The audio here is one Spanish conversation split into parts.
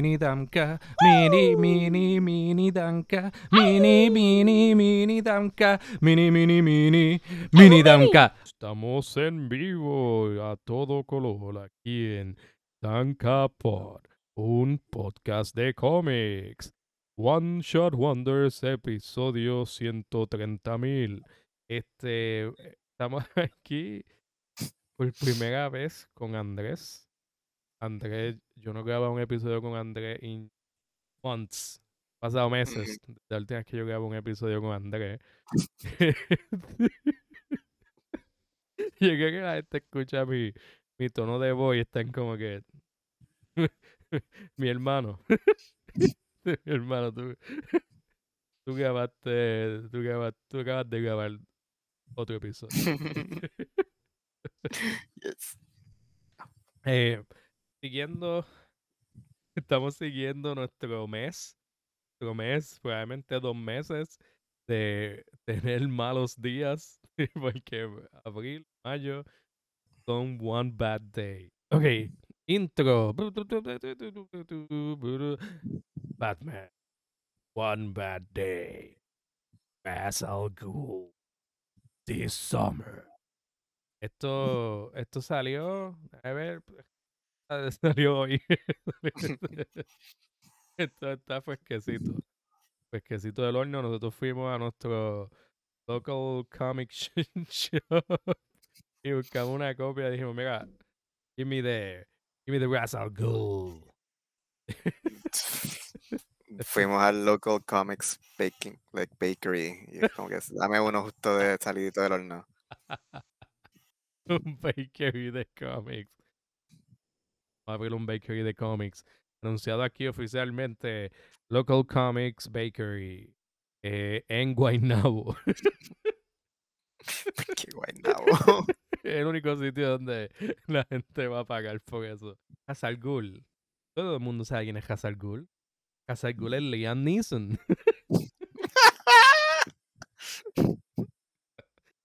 Mini Damka, mini, mini, mini Damka, mini, mini, mini Damka, mini, mini, mini, mini Damka. Estamos en vivo a todo color aquí en Damka Pod, un podcast de cómics. One Shot Wonders, episodio 130 mil. Este, estamos aquí por primera vez con Andrés. Andrés, yo no grababa un episodio con Andrés en months, pasado meses, la última vez que yo grabo un episodio con Andrés. Llegué que la gente escucha mi, mi tono de voz y están como que mi hermano. mi hermano, tú, tú grabaste, tú grabaste, tú acabas de grabar otro episodio. Yes. Eh, siguiendo, estamos siguiendo nuestro mes, nuestro mes, probablemente dos meses de tener malos días, porque abril, mayo son one bad day. Ok, intro. Batman, one bad day. As al this summer. Esto, esto salió, a ver, salió hoy. esto está fresquecito. Fresquecito del horno. Nosotros fuimos a nuestro local comic shop y buscamos una copia. Dijimos, mira, give me the, give me the Ra's al Ghul. Fuimos al local comics baking, like bakery. Y es como que dame uno justo de salidito del horno. un bakery de cómics. Va a abrir un bakery de cómics. Anunciado aquí oficialmente Local Comics Bakery eh, en Guaynabo. Qué guaynabo. el único sitio donde la gente va a pagar por eso. Hazal Ghul. Todo el mundo sabe quién es Hazal Ghul. Hazal Ghul es Liam Neeson.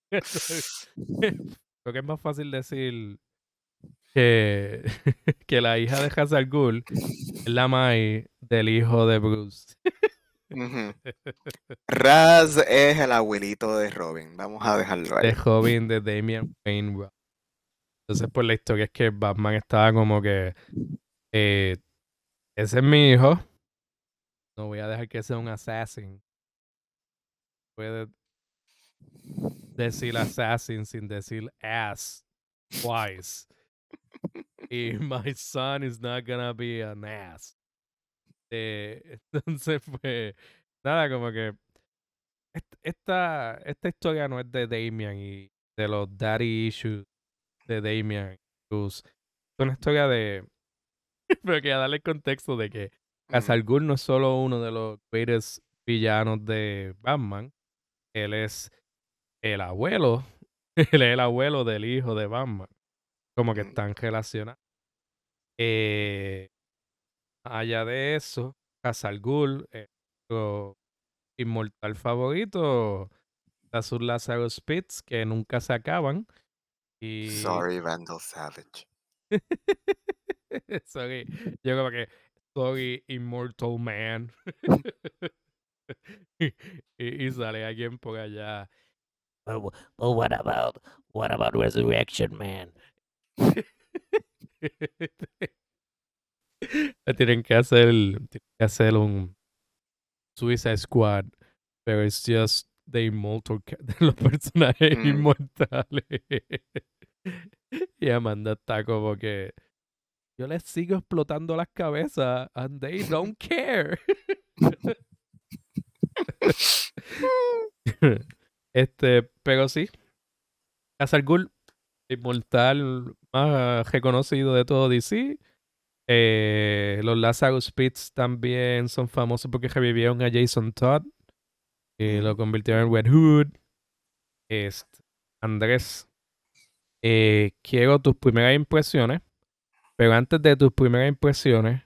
Creo que es más fácil decir que, que la hija de Hazal Ghul es la mai del hijo de Bruce. Raz es el abuelito de Robin. Vamos a dejarlo ahí. de joven de Damian Wayne. Entonces, pues la historia es que Batman estaba como que eh, ese es mi hijo. No voy a dejar que sea un assassin. Puede decir assassin sin decir ass twice. Y my son is not gonna be an ass. Eh, entonces, pues, nada, como que est- esta, esta historia no es de Damian y de los daddy issues de Damian. Es una historia de. Pero que a darle el contexto de que Ghul no es solo uno de los greatest villanos de Batman. Él es el abuelo. Él es el abuelo del hijo de Batman. Como que están relacionados. Eh, allá de eso, Hazal Ghul, eh, nuestro inmortal favorito, sus Lazarus Pits, que nunca se acaban. Y Sorry, Vandal Savage. sorry, yo como que sorry, Immortal Man. y, y sale alguien por allá. But, but what about what about Resurrection Man? Tienen que hacer, tienen que hacer un Suicide Squad, pero es just the immortal, de los personajes Mm. inmortales. y Amanda está como que yo les sigo explotando las cabezas and they don't care. este, pero sí. Hazal Ghul, inmortal más reconocido de todo DC. Eh, los Lazarus Pits también son famosos porque revivieron a Jason Todd y lo convirtieron en Red Hood. Este, Andrés, eh, quiero tus primeras impresiones, pero antes de tus primeras impresiones,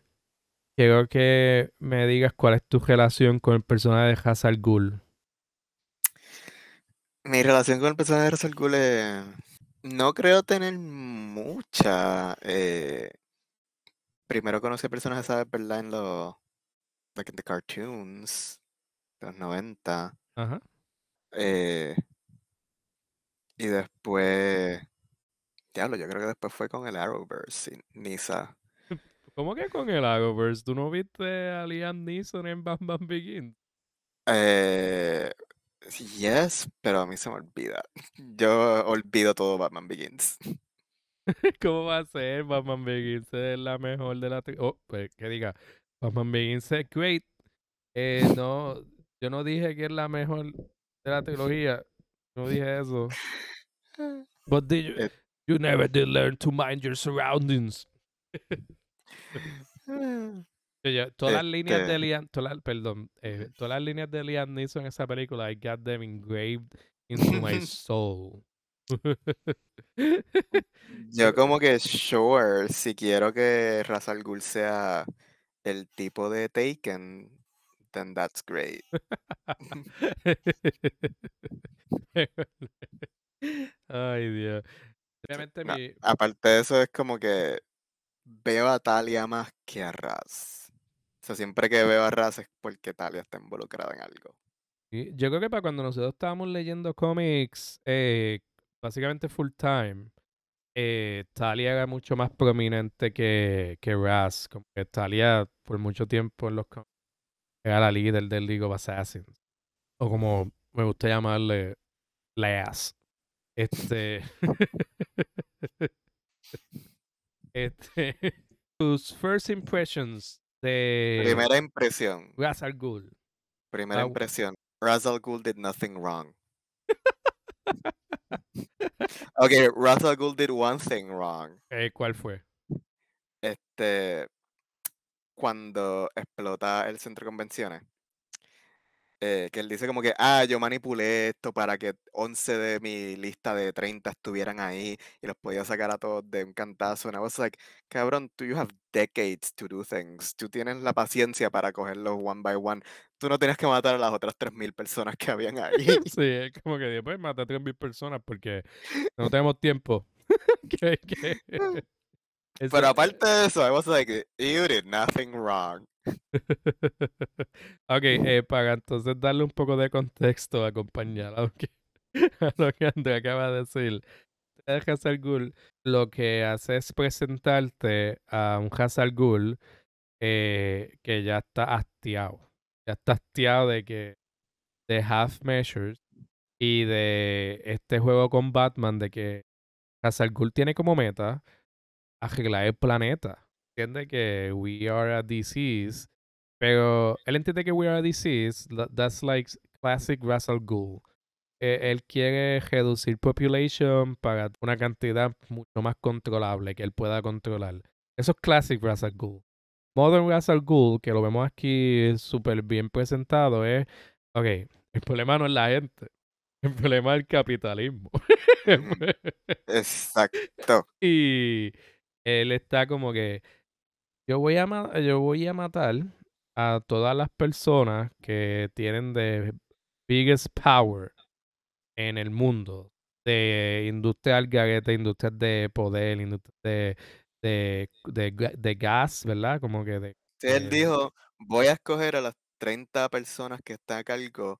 quiero que me digas cuál es tu relación con el personaje de Hazal Ghul. Mi relación con el personaje de Razal Ghul es- no creo tener mucha. eh, primero conocí a personajes, ¿sabes? ¿Verdad? En los, like in the cartoons de los 90. Ajá. eh, y después, diablo, yo creo que después fue con el Arrowverse, sí, Nisa. ¿Cómo que con el Arrowverse? ¿Tú no viste a Liam Neeson en Bam Bam Begins? Eh, yes, pero a mí se me olvida. Yo olvido todo Batman Begins. ¿Cómo va a ser? Batman Begins es la mejor de la... Oh, pues que diga, Batman Begins es great. Eh, no, yo no dije que es la mejor de la trilogía. No dije eso. But did you, Eh. you never did learn to mind your surroundings. Yo ya- todas las líneas de Liam, todas las- perdón, eh, todas las líneas de Liam Neeson en esa película, I got them engraved into my soul. Yo como que sure, si quiero que Ra's al Ghul sea el tipo de Taken, then that's great. Ay, Dios. Obviamente No, mi, Aparte de eso es como que veo a Talia más que a Raz. Sea, siempre que veo a Raz es porque Talia está involucrada en algo. yo creo que para cuando nosotros estábamos leyendo cómics, eh, básicamente full time, eh, Talia era mucho más prominente que, que Raz. Como que Talia por mucho tiempo en los cómics era la líder del League of Assassins. O como me gusta llamarle, Leas. Este. este. Tus first impressions de Primera impresión. Ra's al Ghul. Primera Ah, impresión. Ra's al Ghul did nothing wrong. Okay, Ra's al Ghul did one thing wrong. Eh, ¿Cuál fue? Este, cuando explota el centro de convenciones, eh, que él dice como que, ah, yo manipulé esto para que 11 de mi lista de 30 estuvieran ahí y los podía sacar a todos de un cantazo. And I was like, cabrón, tú you have decades to do things. Tú tienes la paciencia para cogerlos one by one. Tú no tienes que matar a las otras 3.000 personas que habían ahí. sí, es como que después maté a 3.000 personas porque no tenemos tiempo. Que- que- Pero aparte de eso, I was like, you did nothing wrong. ok, eh, para entonces darle un poco de contexto, a lo que, a lo que Andrea acaba de decir. El Hazard Ghoul lo que hace es presentarte a un Hazard Ghoul eh, que ya está hastiado. Ya está hastiado de que de Half Measures y de este juego con Batman de que Hazard Ghoul tiene como meta arreglar el planeta. Entiende que we are a disease, pero él entiende que we are a disease, tha- that's like classic Russell Ghoul. Eh, él quiere reducir population para una cantidad mucho más controlable que él pueda controlar. Eso es classic Russell Ghoul. Modern Russell Ghoul, que lo vemos aquí súper bien presentado, es, ok, el problema no es la gente, el problema es el capitalismo. Exacto. Y él está como que yo voy a yo voy a matar a todas las personas que tienen de biggest power en el mundo de industria al garete, industrias de poder, industrias de, de, de, ga- de gas, ¿verdad? Como que de Sí, él Eh, dijo, voy a escoger a las 30 personas que están a cargo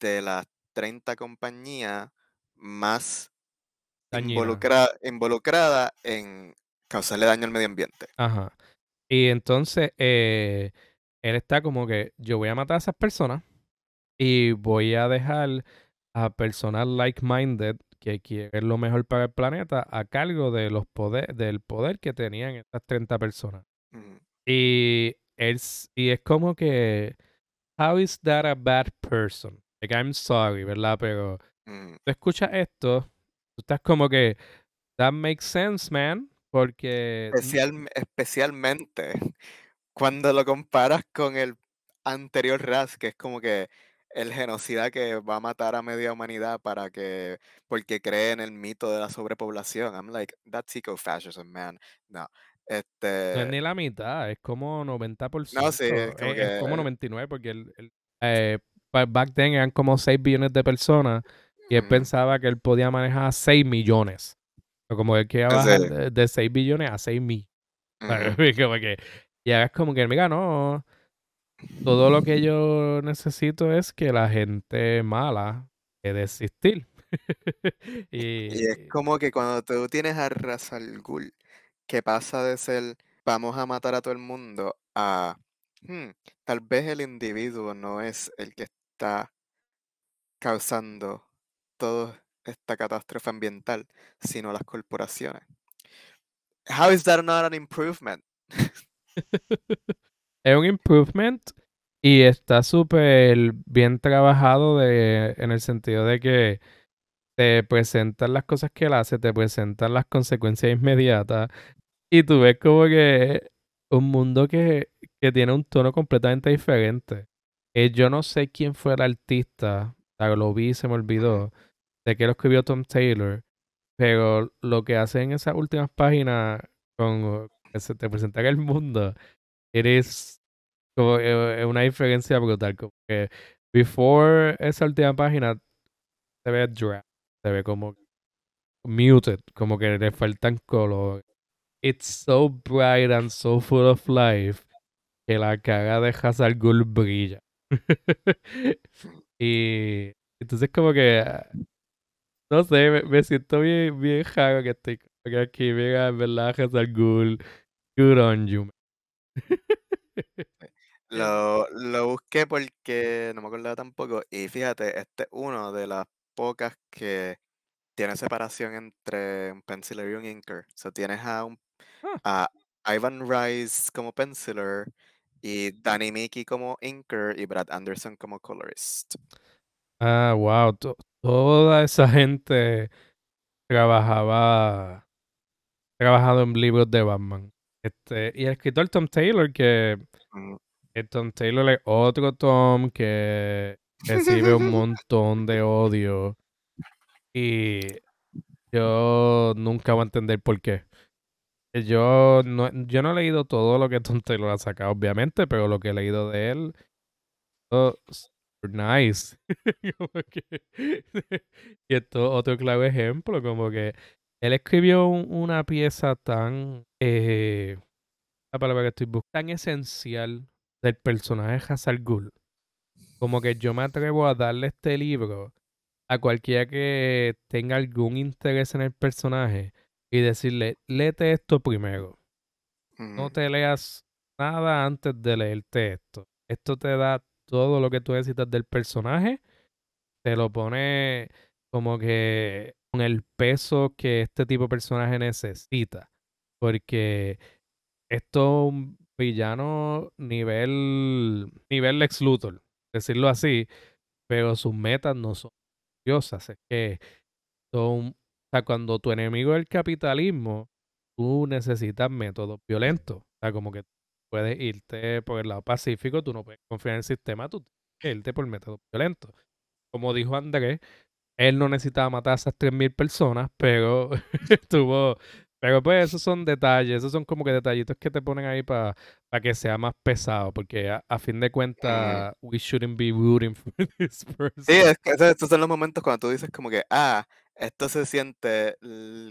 de las 30 compañías más involucra- involucradas en causarle daño al medio ambiente. Ajá. Y entonces eh, él está como que yo voy a matar a esas personas y voy a dejar a personas like-minded que quieren lo mejor para el planeta a cargo de los poder, del poder que tenían estas 30 personas. Y es, y es como que, how is that a bad person? Like, I'm sorry, ¿verdad? Pero Ujú. tú escuchas esto, tú estás como que, that makes sense, man. Porque Especial- especialmente cuando lo comparas con el anterior Raz, que es como que el genocida que va a matar a media humanidad para que, porque cree en el mito de la sobrepoblación. I'm like, that's ecofascism, man. No. no Este, es ni la mitad, es como 90%. No, sí, es como es, es como que- 99 porque el, el- eh, back then eran como 6 billones de personas y él pensaba que él podía manejar 6 millones. O como él quería Sí. bajar de, de 6 billones a 6 mil. Ujú. Y como que, y es como que, mira, no, todo lo que yo necesito es que la gente mala de existir. Y es como que cuando tú tienes a Ra's al Ghul, que pasa de ser vamos a matar a todo el mundo a "Hmm, tal vez el individuo no es el que está causando toda esta catástrofe ambiental, sino las corporaciones. How is that not an improvement? es un improvement y está súper bien trabajado de, en el sentido de que te presentan las cosas que él hace, te presentan las consecuencias inmediatas y tú ves como que un mundo que, que tiene un tono completamente diferente. Eh, yo no sé quién fue el artista, lo vi se me olvidó, de que lo escribió Tom Taylor, pero lo que hace en esas últimas páginas con que se te presenta el mundo, eres como eh, una diferencia brutal. Como que before esa última página se ve dry, se ve como muted, como que le faltan color. It's so bright and so full of life que la cara de Hazard Ghul brilla. y entonces como que no sé, me, me siento bien, bien raro que estoy que aquí, mira, en verdad, Hazard Ghul, good on you. Lo, lo busqué porque no me acordaba tampoco. Y fíjate, este es uno de las pocas que tiene separación entre un penciler y un inker. So tienes a, un, Ah. a Ivan Rice como penciler y Danny Mickey como inker y Brad Anderson como colorist. Ah, wow. to- toda esa gente trabajaba trabajado en libros de Batman. Este, y el escritor Tom Taylor, que Mm. el Tom Taylor es otro Tom que recibe un montón de odio. Y yo nunca voy a entender por qué. Yo no, yo no he leído todo lo que Tom Taylor ha sacado, obviamente, pero lo que he leído de él, nice. Que- y esto otro claro ejemplo, como que él escribió un- una pieza tan, eh, la palabra que estoy buscando, tan esencial del personaje Hazard Ghul. Como que yo me atrevo a darle este libro a cualquiera que tenga algún interés en el personaje y decirle, léete esto primero. No Ujú. te leas nada antes de leerte esto. Esto te da todo lo que tú necesitas del personaje. Te lo pone como que con el peso que este tipo de personaje necesita. Porque esto es un villano nivel, nivel Lex Luthor, decirlo así, pero sus metas no son diosas. Es que son, o sea, cuando tu enemigo es el capitalismo, tú necesitas métodos violentos. O sea, como que puedes irte por el lado pacífico, tú no puedes confiar en el sistema, tú tienes que irte por métodos violentos. Como dijo Andrés, él no necesitaba matar a esas 3.000 personas, pero tuvo... Pero pues esos son detalles, esos son como que detallitos que te ponen ahí para que sea más pesado, porque a, a fin de cuentas, we shouldn't be rooting for this person. Sí, es que esos, estos son los momentos cuando tú dices como que, ah, esto se siente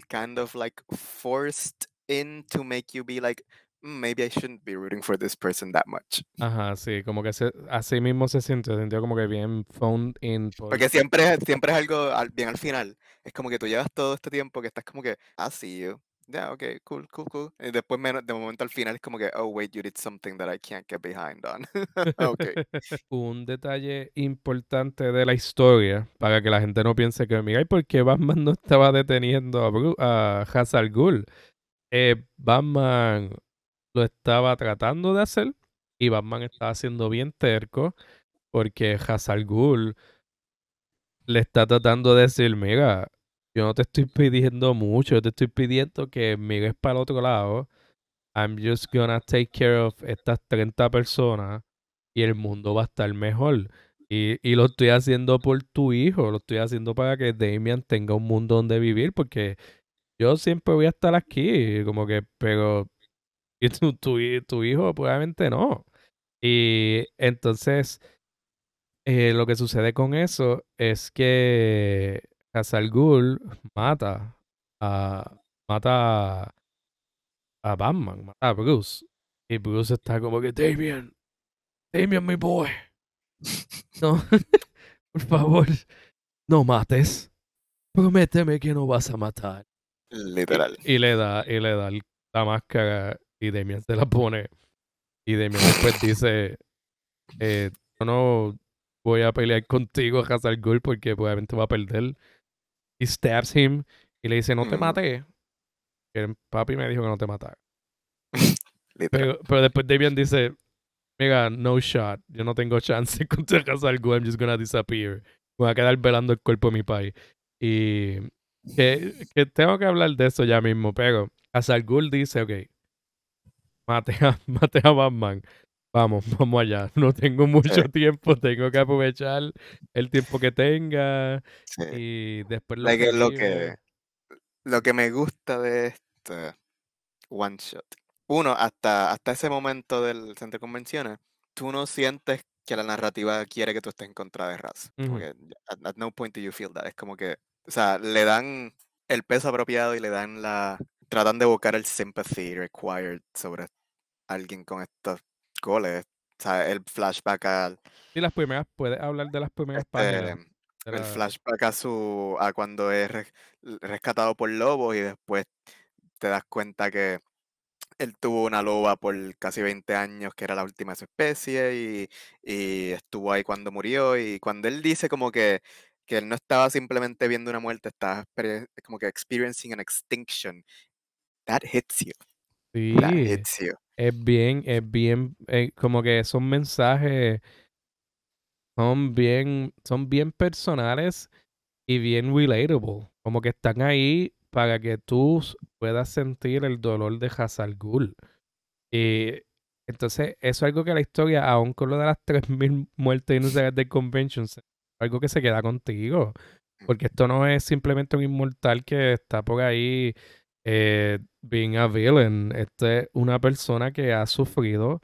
kind of like forced in to make you be like, "Mm, maybe I shouldn't be rooting for this person that much. Ajá, sí, como que se, así mismo se sintió, se sintió como que bien phoned in. por- Porque siempre, es- siempre es algo al- bien al final. Es como que tú llevas todo este tiempo que estás como que, ah, sí, you. Ya, ok, cool, cool, cool. Y después, de momento al final es como que, oh, wait, you did something that I can't get behind on. ok. Un detalle importante de la historia, para que la gente no piense que, mira, ¿y por qué Batman no estaba deteniendo a, Bru- a Ra's al Ghul? Eh, Batman lo estaba tratando de hacer y Batman estaba siendo bien terco porque Ra's al Ghul le está tratando de decir, mira, yo no te estoy pidiendo mucho, yo te estoy pidiendo que mires para el otro lado. I'm just gonna take care of estas 30 personas y el mundo va a estar mejor. Y, y lo estoy haciendo por tu hijo, lo estoy haciendo para que Damian tenga un mundo donde vivir, porque yo siempre voy a estar aquí, como que, pero y tu, tu, hi- tu hijo probablemente no. Y entonces, eh, lo que sucede con eso es que Hazal Ghul mata a, mata a, Batman, mata a Bruce. Y Bruce está como que, Damian, Damian, mi boy. No, por favor, no mates. Prométeme que no vas a matar. Literal. Y le da, y le da la máscara y Damian se la pone. Y Damian después dice, eh, yo no voy a pelear contigo, Hazard al Ghul, porque probablemente va a perder. Y stabs him y le dice, no te maté. Que el papi me dijo que no te matara. Pero, pero después Damian dice, mira, no shot. Yo no tengo chance contra Hazard al Ghul, I'm just gonna disappear. Me voy a quedar velando el cuerpo de mi país. Y que, que tengo que hablar de eso ya mismo, pero Hazard Ghul dice, ok, mate a, mate a Batman. Vamos, vamos allá. No tengo mucho Sí. tiempo, tengo que aprovechar el tiempo que tenga. Sí. Y después lo Like, lo que lo que me gusta de este one shot. Uno, hasta, hasta ese momento del centro de convenciones, tú no sientes que la narrativa quiere que tú estés en contra de Raz. Como Ujú. que at, at no point do you feel that. Es como que, o sea, le dan el peso apropiado y le dan la. Tratan de evocar el sympathy required sobre alguien con estos goles. O sea, el flashback al. Y las primeras, puedes hablar de las primeras Este, páginas. el la- flashback a su a cuando es res- rescatado por lobos y después te das cuenta que él tuvo una loba por casi 20 años que era la última de su especie y, y estuvo ahí cuando murió y cuando él dice como que que él no estaba simplemente viendo una muerte estaba como que experiencing an extinction that hits you that Sí. hits you Es bien, es bien, eh, como que esos mensajes son bien, son bien personales y bien relatable. Como que están ahí para que tú puedas sentir el dolor de Hazal Ghul. Y entonces, eso es algo que la historia, aun con lo de las 3.000 muertes inocentes de Convention, es algo que se queda contigo. Porque esto no es simplemente un inmortal que está por ahí eh, being a villain. Este es una persona que ha sufrido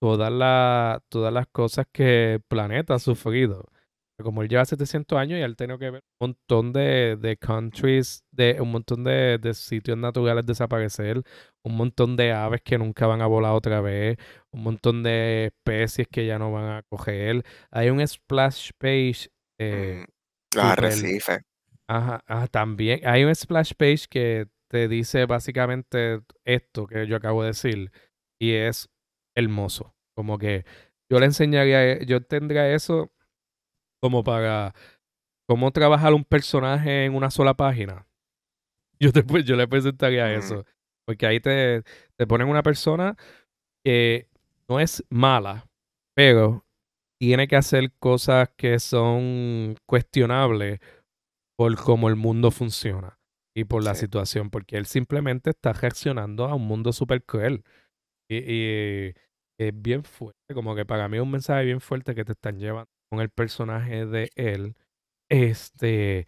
todas las todas las cosas que el planeta ha sufrido. Como él lleva 700 años y él tiene que ver un montón de, de countries, de un montón de, de sitios naturales desaparecer, un montón de aves que nunca van a volar otra vez, un montón de especies que ya no van a coger. Hay un splash page eh, Mm, los arrecifes Ajá, ajá, también hay un splash page que te dice básicamente esto que yo acabo de decir y es hermoso. Como que yo le enseñaría, yo tendría eso como para cómo trabajar un personaje en una sola página. Yo, te, yo le presentaría Ujú. eso. Porque ahí te, te ponen una persona que no es mala, pero tiene que hacer cosas que son cuestionables por cómo el mundo funciona y por la Sí. situación, porque él simplemente está reaccionando a un mundo súper cruel. Y, y es bien fuerte, como que para mí es un mensaje bien fuerte que te están llevando con el personaje de él. Este,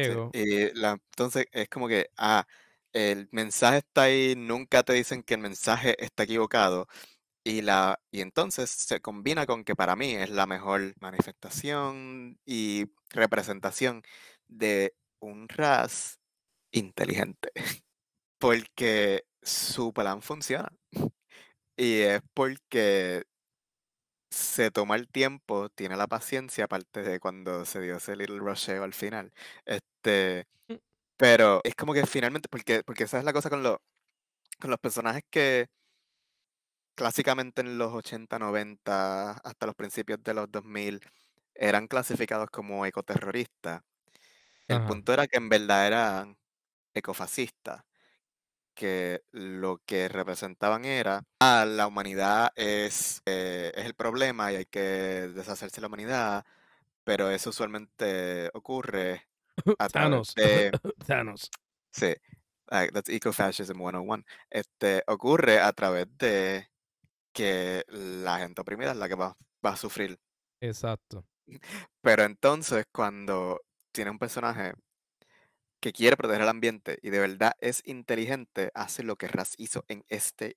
Sí, pero Y la, entonces es como que, ah, el mensaje está ahí, nunca te dicen que el mensaje está equivocado. Y, la, y entonces se combina con que para mí es la mejor manifestación y representación de un Raz inteligente. Porque su plan funciona. Y es porque se toma el tiempo, tiene la paciencia, aparte de cuando se dio ese little rusheo al final. Este, Mm. pero es como que finalmente, porque, porque esa es la cosa con, los con los personajes que clásicamente en los 80, 90, hasta los principios de los 2000, eran clasificados como ecoterroristas. El Ajá. punto era que en verdad eran ecofascistas, que lo que representaban era, ah, la humanidad es, eh, es el problema y hay que deshacerse de la humanidad, pero eso usualmente ocurre a través Thanos. de... Thanos. Sí, ah, that's ecofascism 101. Este, ocurre a través de que la gente oprimida es la que va, va a sufrir. Exacto. Pero entonces cuando tiene un personaje que quiere proteger el ambiente y de verdad es inteligente, hace lo que Raz hizo en este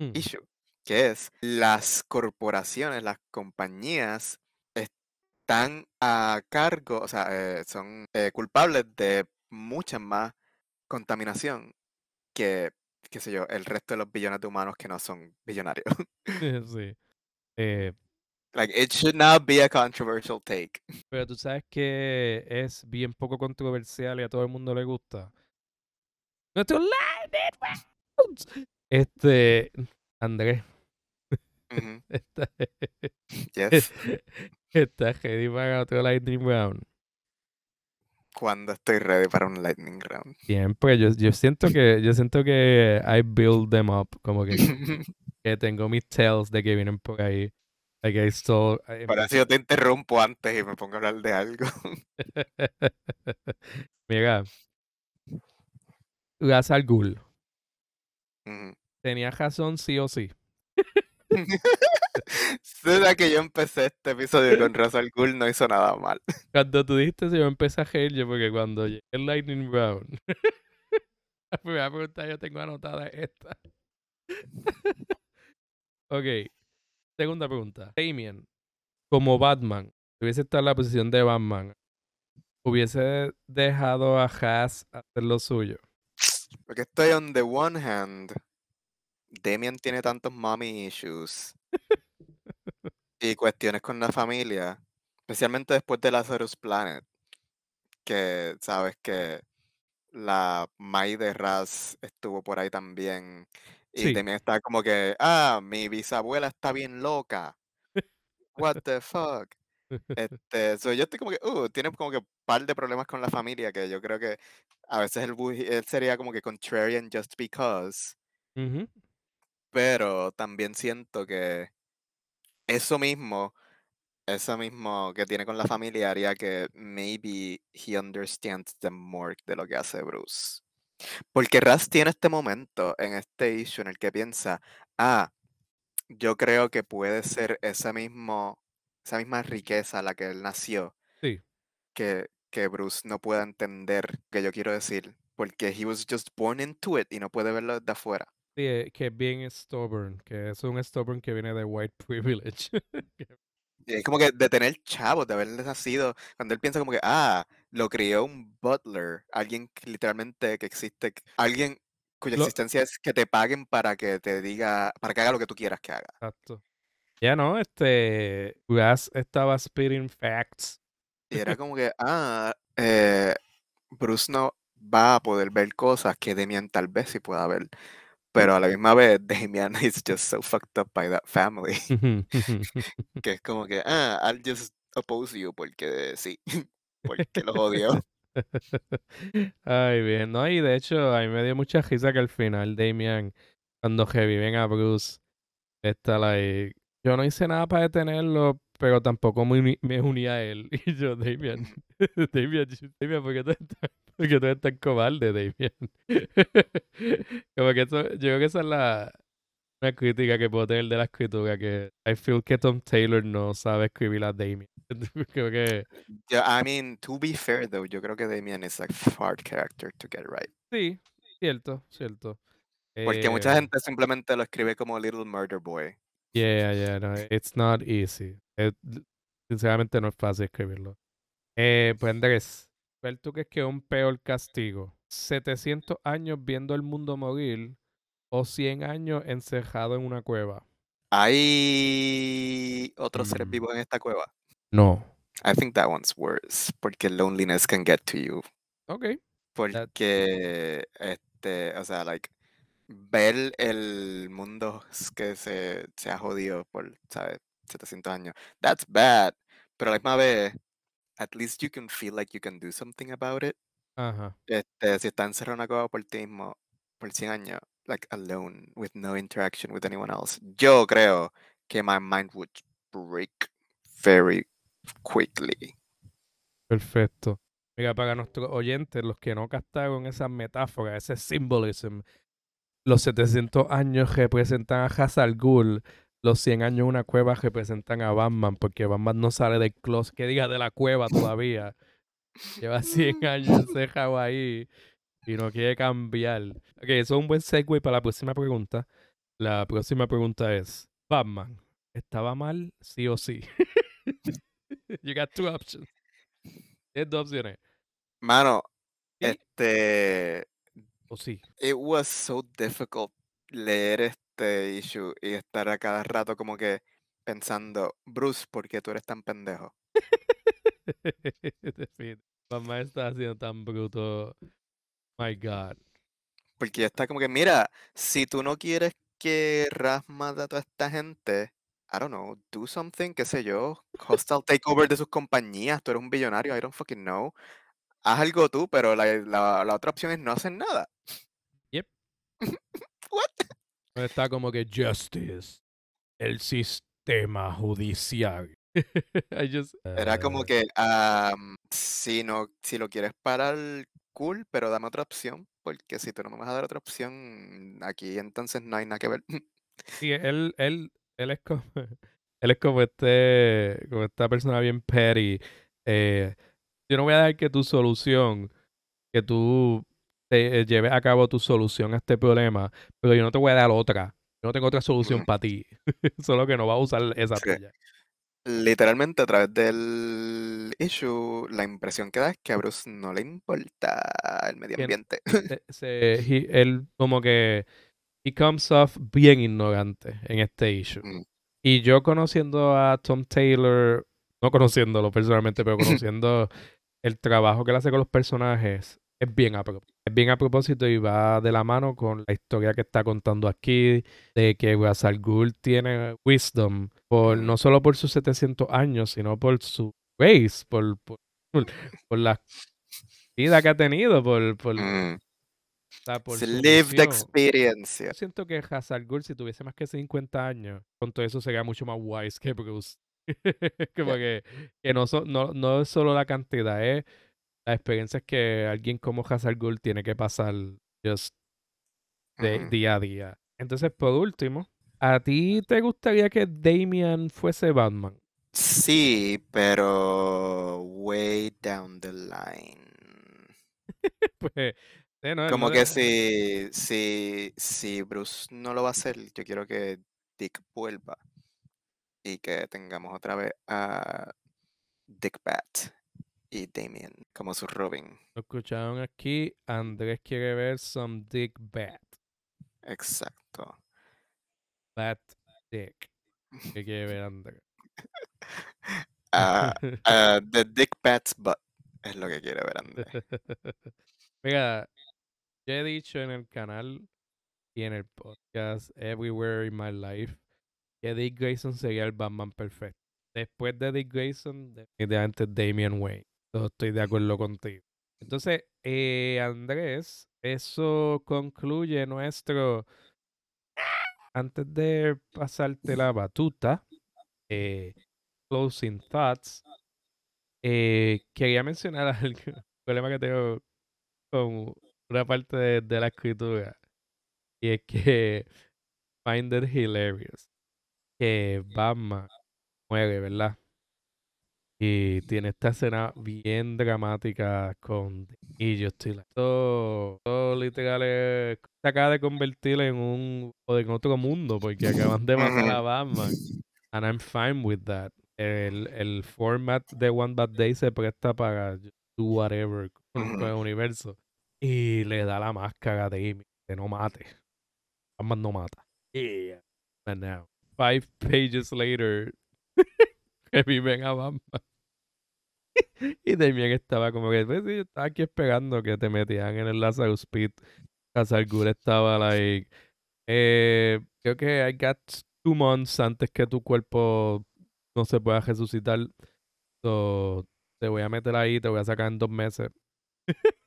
Mm. issue, que es las corporaciones, las compañías están a cargo, o sea, eh, son eh, culpables de mucha más contaminación que qué sé yo, el resto de los billones de humanos que no son billonarios. sí. Eh, like, it should not be a controversial take. pero tú sabes que es bien poco controversial y a todo el mundo le gusta. Nuestro Lightning. Este, Andrés, Ujú, está, Yes. está ready para otro Lightning Round. Cuando estoy ready para un lightning round. Siempre, yo, yo siento que, yo siento que I build them up, como que, que tengo mis tells de que vienen por ahí. Still, I- Por eso yo te interrumpo antes y me pongo a hablar de algo. Mira, Ras al Ghul. Ujú. Tenía razón sí o sí. Desde que yo empecé este episodio con Ra's al Ghul no hizo nada mal. Cuando tú dijiste eso, yo empecé a reír yo porque cuando llegué el Lightning Round, la primera pregunta yo tengo anotada es esta. ok, segunda pregunta. Damien, como Batman, si hubiese estado en la posición de Batman, hubiese dejado a Has hacer lo suyo. Porque estoy on the one hand, Damien tiene tantos mommy issues y cuestiones con la familia, especialmente después de Lazarus Planet, que sabes que la Mai de Raz estuvo por ahí también y Sí. Damien está como que, ah, mi bisabuela está bien loca. What the fuck? Este, so yo estoy como que, uh, tiene como que un par de problemas con la familia que yo creo que a veces él, bu- él sería como que contrarian just because, Ujú. pero también siento que eso mismo, eso mismo que tiene con la familia haría que maybe he understands them more de lo que hace Bruce. Porque Raz tiene este momento en este issue en el que piensa, ah, yo creo que puede ser ese mismo, esa misma riqueza a la que él nació. Sí. Que, que Bruce no pueda entender que yo quiero decir. Porque he was just born into it y no puede verlo desde afuera. Sí, eh, que es bien stubborn, que es un stubborn que viene de white privilege. Es como que de tener chavos, de haber nacido, cuando él piensa como que, ah, lo crió un butler, alguien que literalmente que existe, alguien cuya Lo- existencia es que te paguen para que te diga, para que haga lo que tú quieras que haga. Exacto. Ya no, este, Ras estaba spitting facts. Y era como que, ah, eh, Bruce no va a poder ver cosas que Damian tal vez sí pueda ver. Pero a la misma vez, Damian is just so fucked up by that family. Que es como que, ah, I'll just oppose you porque sí, porque los odio. Ay, bien, ¿no? Y de hecho, a mí me dio mucha risa que al final Damian, cuando reviven a Bruce, está like, yo no hice nada para detenerlo, pero tampoco me uní, a él. Y yo, Damian, Damian, Damian, ¿por qué tú eres tan, por qué tú eres tan cobarde, Damian? Como que eso, yo creo que esa es la una crítica que puedo tener de la escritura, que I feel que Tom Taylor no sabe escribir a Damian. Creo que Yo- I mean, to be fair though, yo creo que Damian is a hard character to get right. sí, cierto, cierto. Porque mucha Eh, gente simplemente lo escribe como Little Murder Boy. Yeah, yeah, no, it's not easy. Es- sinceramente no es fácil escribirlo. Eh, pues Andrés, ¿cuál tú crees que es un peor castigo? ¿700 años viendo el mundo morir o 100 años encerrado en una cueva? ¿Hay otros seres Mm. vivos en esta cueva? No. I think that one's worse, porque loneliness can get to you. Ok. Porque, este, o sea, like, ver el mundo que se, se ha jodido por, ¿sabes? 700 años. That's bad. Pero a la misma vez, at least you can feel like you can do something about it. Ajá. Este, si estás encerrado en una cueva por ti mismo, por 100 años, like, alone, with no interaction with anyone else, yo creo que my mind would break very quickly. Perfecto. Mira, para nuestros oyentes, los que no captaron esas metáforas, ese symbolism, los 700 años representan a Hazal al Ghul, los 100 años una cueva representan a Batman, porque Batman no sale del closet, que diga de la cueva todavía. Lleva 100 años encerrado ahí y no quiere cambiar. Ok, eso es un buen segue para la próxima pregunta. La próxima pregunta es, Batman, ¿estaba mal sí o sí? you got two options. Tienes dos opciones. Mano, Sí. este, ¿O sí? It was so difficult leer este issue y estar a cada rato como que pensando, Bruce, ¿por qué tú eres tan pendejo? Mamá está haciendo tan bruto. My God. Porque ya está como que, mira, si tú no quieres que Raz mate a toda esta gente, I don't know, do something, qué sé yo, hostile takeover de sus compañías, tú eres un billonario, I don't fucking know. Haz algo tú, pero la, la- la otra opción es no hacer nada. Yep. What? Está como que justice. El sistema judicial. I just, Era como uh, que, am, si no, si lo quieres parar, cool, pero dame otra opción, porque si tú no me vas a dar otra opción, aquí entonces no hay nada que ver. Sí, él, él, él es como, él es como este, como esta persona bien petty. Eh, yo no voy a dar que tu solución, que tú te, eh, lleves a cabo tu solución a este problema, pero yo no te voy a dar otra. Yo no tengo otra solución para ti. Solo que no va a usar esa Sí. tuya. Literalmente a través del issue, la impresión que da es que a Bruce no le importa el medio ambiente. Se- se- he- él como que he comes off bien ignorante en este issue. Mm. Y yo conociendo a Tom Taylor, no conociéndolo personalmente, pero conociendo el trabajo que él hace con los personajes, es bien a propósito. Es bien a propósito y va de la mano con la historia que está contando aquí, de que Ra's al Ghul tiene wisdom, por, no solo por sus 700 años, sino por su race, por, por, por la vida que ha tenido, por, por, Mm. por su lived experience. Yo siento que Hazard Ghul, si tuviese más que 50 años, con todo eso sería mucho más wise que Bruce. Como que, que no, so- no, no es solo la cantidad, es las experiencias que alguien como Hazard Ghul tiene que pasar just de, día a día. Entonces, por último, ¿a ti te gustaría que Damian fuese Batman? Sí, pero way down the line. Pues, no, él Como no que de- si, si, si Bruce no lo va a hacer, yo quiero que Dick vuelva y que tengamos otra vez a Dick Bat y Damien como su Robin. Lo escucharon aquí. Andrés quiere ver some Dick Bat. Exacto. Bat Dick. ¿Qué quiere ver Andrés? Ah, ah, the Dick Bat's butt es lo que quiere ver Andrés. Mira, yo he dicho en el canal y en el podcast Everywhere in My Life que Dick Grayson sería el Batman perfecto. Después de Dick Grayson, definitivamente Damian Wayne. Estoy de acuerdo contigo. Entonces, eh, Andrés, eso concluye nuestro. Antes de pasarte la batuta, eh, closing thoughts, eh, quería mencionar un problema que tengo con una parte de, de la escritura. Y es que find it hilarious. Que Batman muere, ¿verdad? Y tiene esta escena bien dramática con y yo estoy todo, todo literal es- se acaba de convertir en un o en otro mundo porque acaban de matar a. Batman. And I'm fine with that. El, el format de One Bad Day se presta para do whatever con, el universo. Y le da la máscara de Amy, que no mate. Batman no mata. Yeah. And now, five pages later, reviven a Batman. y Damien estaba como que, pues sí, yo estaba aquí esperando que te metían en el Lazarus Pit. Ghul estaba like, eh, creo que I got two months antes que tu cuerpo no se pueda resucitar. So, te voy a meter ahí, te voy a sacar en dos meses.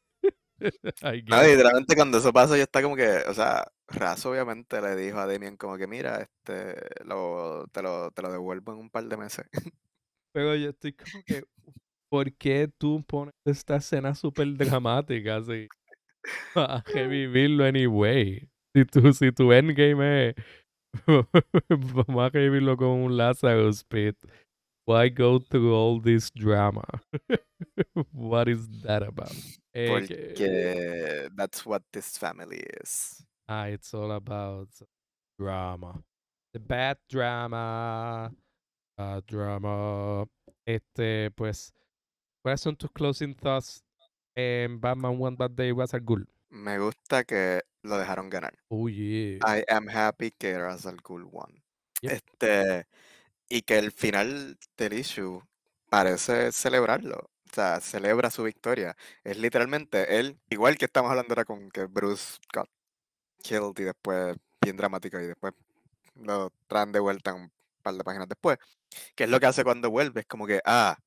No, guess. literalmente cuando eso pasa ya está como que, o sea, Raz obviamente le dijo a Damien como que mira, este, lo, te lo, te lo devuelvo en un par de meses. Pero yo estoy como que, ¿por qué tú pones esta escena súper dramática así? A revivirlo anyway. Si tu, si tu endgame es, vamos a revivirlo con un Lazarus Pit. Why go through all this drama? What is that about? Que- Porque that's what this family is. Ah, it's all about drama. The bad drama. Bad drama. Este, pues, ¿cuáles son tus closing thoughts en Batman One Bad Day Was a Ghoul? Me gusta que lo dejaron ganar. Oh, yeah. I am happy que Ra's al Ghul won. Yep. Este, y que el final del issue parece celebrarlo. O sea, celebra su victoria. Es literalmente él, igual que estamos hablando ahora con que Bruce got killed y después, bien dramático, y después lo traen de vuelta un par de páginas después. Que es lo que hace cuando vuelve, es como que, ah,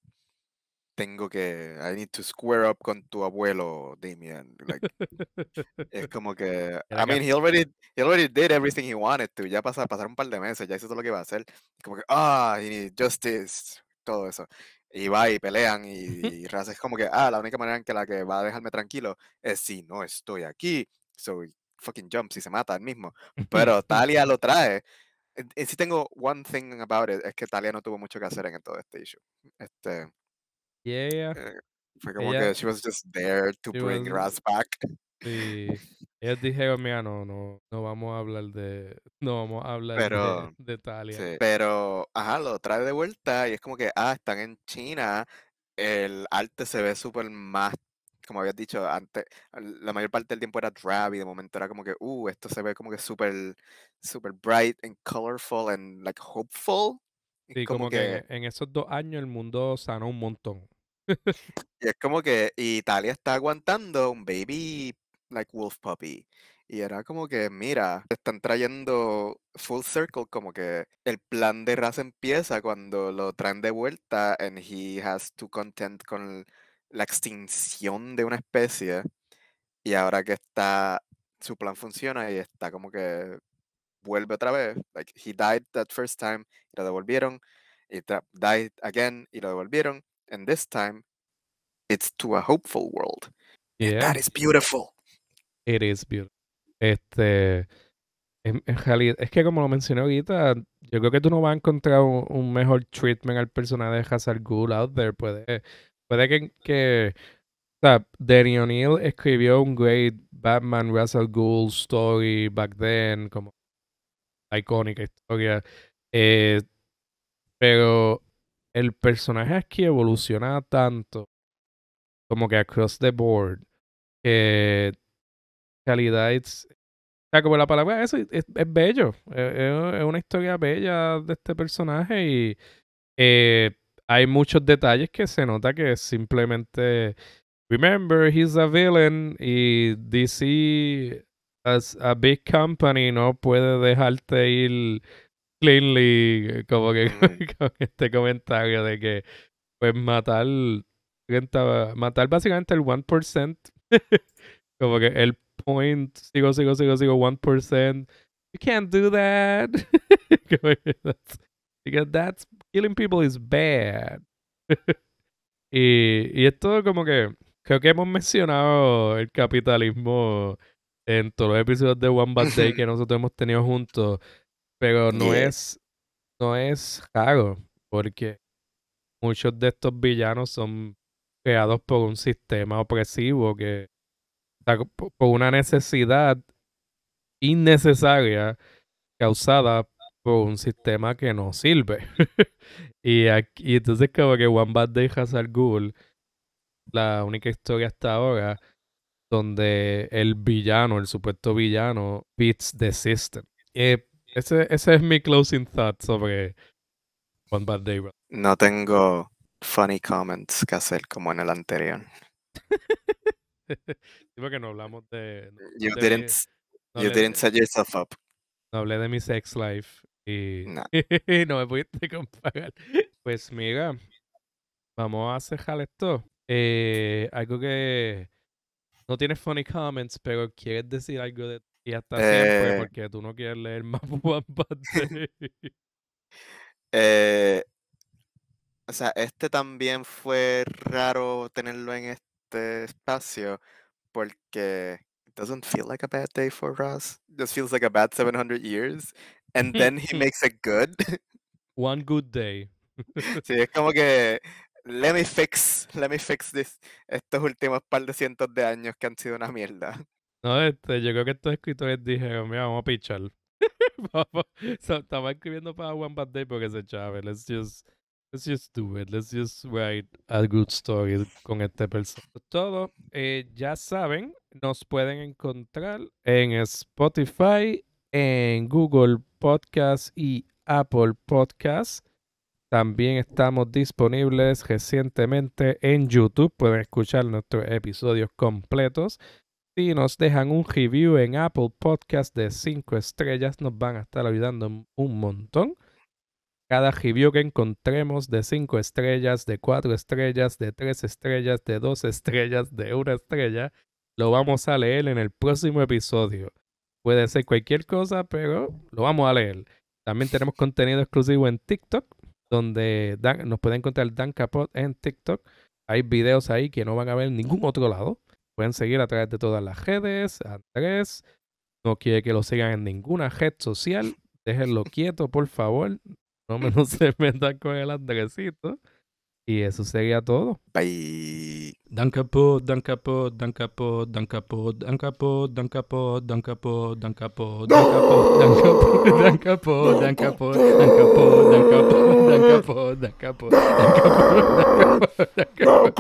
tengo que, I need to square up con tu abuelo, Damien. Like, es como que, I mean, he already, he already did everything he wanted to. Ya pasa, pasaron un par de meses, ya hizo todo lo que iba a hacer. Como que, ah, he needs justice, todo eso. Y va y pelean y, y Raz es como que, ah, la única manera en que la que va a dejarme tranquilo es si no estoy aquí. So fucking jumps y se mata él mismo. Pero Talia lo trae. En sí tengo one thing about it, es que Talia no tuvo mucho que hacer en todo este issue. Este, Yeah. eh, fue como Ella- que she was just there to bring Raz back. Sí. Ellos dijeron, mira, no, no, no vamos a hablar de, no vamos a hablar de- Pero, de, Talia. Sí, Pero, ajá, lo trae de vuelta y es como que, ah, están en China, el arte se ve súper más, como habías dicho antes, la mayor parte del tiempo era drab y de momento era como que, uh, esto se ve como que súper, súper bright and colorful and like hopeful. Sí, como, que, en esos dos años el mundo sanó un montón. Y es como que Italia está aguantando un baby like wolf puppy. Y era como que, mira, están trayendo full circle, como que el plan de raza empieza cuando lo traen de vuelta and he has to contend con la extinción de una especie. Y ahora que está, su plan funciona y está como que vuelve otra vez. Like, he died that first time, y lo devolvieron. Y died again, y lo devolvieron. And this time, it's to a hopeful world. Yeah, That is beautiful. it is beautiful. Este, en, en realidad, es que como lo mencioné ahorita, yo creo que tú no vas a encontrar un, un mejor treatment al personaje de Hazard Ghoul out there. Puede, puede que, que o sea, Danny O'Neill escribió un great Batman Russell Ghoul story back then, como icónica historia. eh, pero el personaje aquí evoluciona tanto, como que across the board, que en realidad it's- o sea, como la palabra es, es bello. Es, es- es una historia bella de este personaje y eh, hay muchos detalles que se nota que simplemente remember he's a villain y DC as a big company no puede dejarte ir cleanly como que con este comentario de que pues matar matar básicamente el 1% como que el point sigo sigo sigo sigo 1% you can't do that because that's killing people is bad y, y esto como que creo que hemos mencionado el capitalismo en todos los episodios de One Bad Day que nosotros hemos tenido juntos pero no Yeah. es no es raro porque muchos de estos villanos son creados por un sistema opresivo que por una necesidad innecesaria causada por un sistema que no sirve. y, aquí, y entonces como que One Bad Day Hazard Ghoul, la única historia hasta ahora donde el villano, el supuesto villano, beats the system. Eh, ese, ese es mi closing thought sobre One Bad Day. bro. No tengo funny comments que hacer como en el anterior. Sí, porque no hablamos de... no- You de didn't, mi- s- no you didn't set yourself up. no hablé de mi sex life y No. no me pudiste comparar. Pues mira, vamos a cerrar esto. Eh, algo que no tienes funny comments, pero quieres decir algo de ti hasta siempre Eh. porque tú no quieres leer más. Eh, o sea, este también fue raro tenerlo en este espacio porque it doesn't feel like a bad day for Ross. Just feels like a bad 700 years. And then he makes it good. One good day. Sí, es como que let me fix, let me fix this. Estos últimos par de cientos de años que han sido una mierda. No, este, yo creo que estos escritores dijeron, mira, vamos a pichar. Vamos- so, estaba escribiendo para One Bad Day porque se chave. Let's just Let's just do it. Let's just write a good story con este personaje. Todo, eh, ya saben, nos pueden encontrar en Spotify, en Google Podcast y Apple Podcast. También estamos disponibles recientemente en YouTube. Pueden escuchar nuestros episodios completos. Si nos dejan un review en Apple Podcast de 5 estrellas, nos van a estar ayudando un montón. Cada review que encontremos de 5 estrellas, de 4 estrellas, de 3 estrellas, de 2 estrellas, de 1 estrella, lo vamos a leer en el próximo episodio. Puede ser cualquier cosa, pero lo vamos a leer. También tenemos contenido exclusivo en TikTok, donde Dan- nos pueden encontrar Dan Capot en TikTok. Hay videos ahí que no van a ver en ningún otro lado. Pueden seguir a través de todas las redes. Andrés no quiere que lo sigan en ninguna red social. Déjenlo quieto, por favor. No me no se metan con el Andresito. Y eso sería todo. Bye. Dan Capot, Dan Capot, Dan Capot, Dan Capot, Dan Capot, Dan Capot, Dan Capot, Dan Capot, Dan Capot, Dan Capot, Dan Capot, Dan Capot, Dan Capot, Dan Capot, Dan Capot, Dan Capot, Dan Capot, Dan Capot, Dan Capot.